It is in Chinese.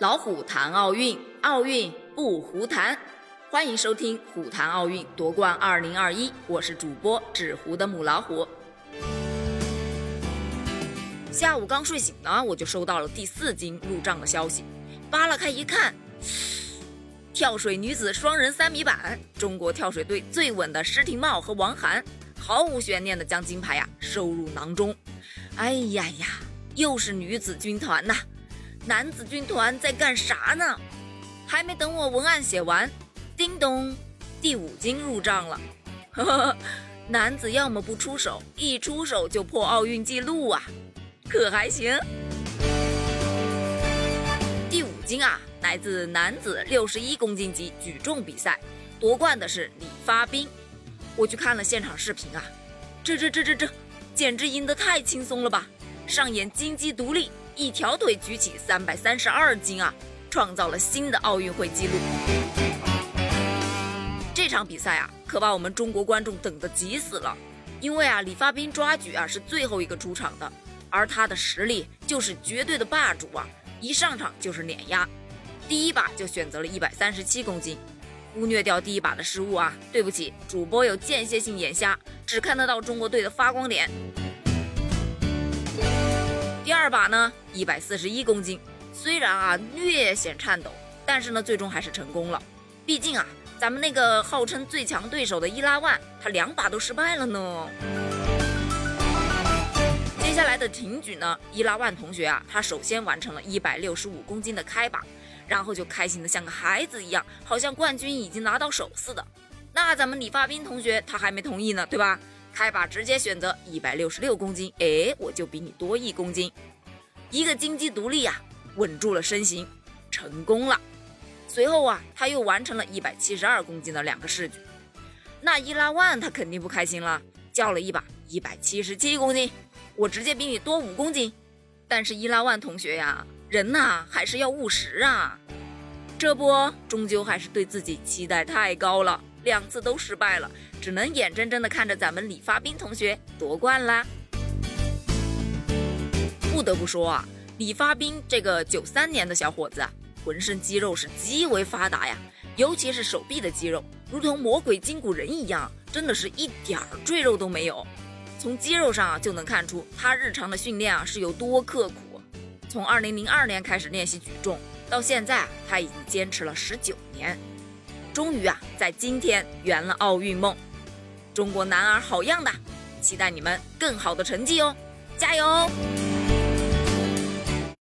老虎谈奥运，奥运不胡谈。欢迎收听《虎谈奥运夺冠二零二一》，我是主播纸糊的母老虎。下午刚睡醒呢，我就收到了第四金入账的消息，扒拉开一看，跳水女子双人三米板，中国跳水队最稳的施廷懋和王涵，毫无悬念的将金牌呀收入囊中。哎呀呀，又是女子军团呐！男子军团在干啥呢？还没等我文案写完，叮咚，第五金入账了。呵呵，男子要么不出手，一出手就破奥运纪录啊，可还行？第五金啊，来自男子六十一公斤级举重比赛，夺冠的是李发彬。我去看了现场视频啊，这这这这这，简直赢得太轻松了吧！上演金鸡独立。一条腿举起三百三十二斤啊，创造了新的奥运会纪录。这场比赛啊，可把我们中国观众等得急死了。因为啊，李发彬抓举啊是最后一个出场的，而他的实力就是绝对的霸主啊，一上场就是碾压。第一把就选择了一百三十七公斤，忽略掉第一把的失误啊，对不起，主播有间歇性眼瞎，只看得到中国队的发光点。第二把呢，一百四十一公斤，虽然啊略显颤抖，但是呢最终还是成功了。毕竟啊，咱们那个号称最强对手的伊拉万，他两把都失败了呢。接下来的挺举呢，伊拉万同学啊，他首先完成了一百六十五公斤的开把，然后就开心的像个孩子一样，好像冠军已经拿到手似的。那咱们李发兵同学他还没同意呢，对吧？开把直接选择一百六十六公斤，哎，我就比你多一公斤，一个金鸡独立呀，稳住了身形，成功了。随后啊，他又完成了一百七十二公斤的两个试举，那伊拉万他肯定不开心了，叫了一把一百七十七公斤，我直接比你多五公斤。但是伊拉万同学呀，人呐还是要务实啊，这不终究还是对自己期待太高了。两次都失败了，只能眼睁睁地看着咱们李发彬同学夺冠啦。不得不说啊，李发彬这个九三年的小伙子，浑身肌肉是极为发达呀，尤其是手臂的肌肉，如同魔鬼筋骨人一样，真的是一点儿赘肉都没有。从肌肉上就能看出他日常的训练啊是有多刻苦。从二零零二年开始练习举重，到现在，他已经坚持了十九年。终于啊，在今天圆了奥运梦，中国男儿好样的！期待你们更好的成绩哦，加油！